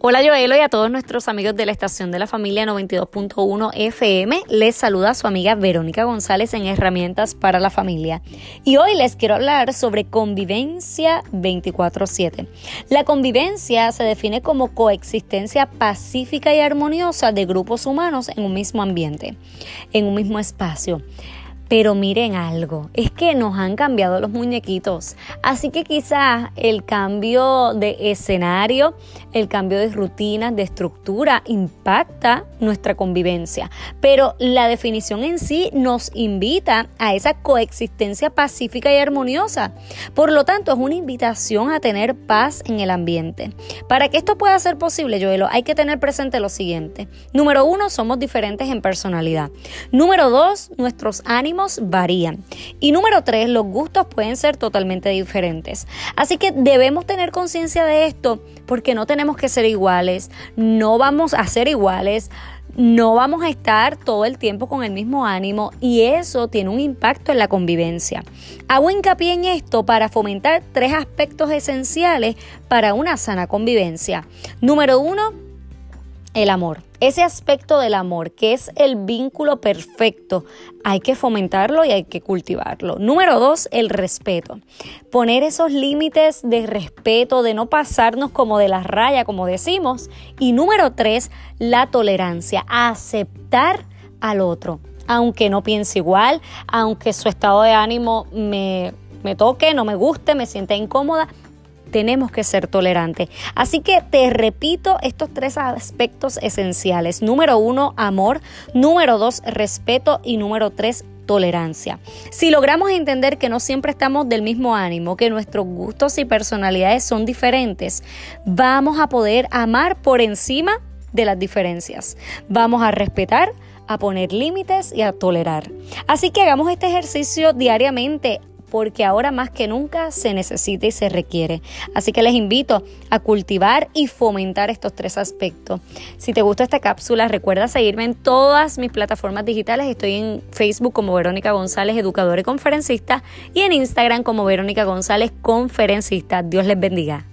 Hola Joelo y a todos nuestros amigos de la estación de la familia 92.1 FM. Les saluda su amiga Verónica González en Herramientas para la Familia. Y hoy les quiero hablar sobre convivencia 24/7. La convivencia se define como coexistencia pacífica y armoniosa de grupos humanos en un mismo ambiente, en un mismo espacio. Pero miren algo, es que nos han cambiado los muñequitos. Así que quizás el cambio de escenario, el cambio de rutinas, de estructura, impacta nuestra convivencia. Pero la definición en sí nos invita a esa coexistencia pacífica y armoniosa. Por lo tanto, es una invitación a tener paz en el ambiente. Para que esto pueda ser posible, Joelo, hay que tener presente lo siguiente. Número uno, somos diferentes en personalidad. Número dos, nuestros ánimos varían. Y número tres, los gustos pueden ser totalmente diferentes. Así que debemos tener conciencia de esto porque no tenemos que ser iguales, no vamos a ser iguales no vamos a estar todo el tiempo con el mismo ánimo y eso tiene un impacto en la convivencia. Hago hincapié en esto para fomentar tres aspectos esenciales para una sana convivencia. Número uno, el amor. Ese aspecto del amor, que es el vínculo perfecto, hay que fomentarlo y hay que cultivarlo. Número dos, el respeto. Poner esos límites de respeto, de no pasarnos como de la raya, como decimos. Y número tres, la tolerancia, aceptar al otro, aunque no piense igual, aunque su estado de ánimo me, me toque, no me guste, me sienta incómoda tenemos que ser tolerantes. Así que te repito estos tres aspectos esenciales. Número uno, amor. Número dos, respeto. Y número tres, tolerancia. Si logramos entender que no siempre estamos del mismo ánimo, que nuestros gustos y personalidades son diferentes, vamos a poder amar por encima de las diferencias. Vamos a respetar, a poner límites y a tolerar. Así que hagamos este ejercicio diariamente porque ahora más que nunca se necesita y se requiere. Así que les invito a cultivar y fomentar estos tres aspectos. Si te gusta esta cápsula, recuerda seguirme en todas mis plataformas digitales. Estoy en Facebook como Verónica González, educadora y conferencista, y en Instagram como Verónica González, conferencista. Dios les bendiga.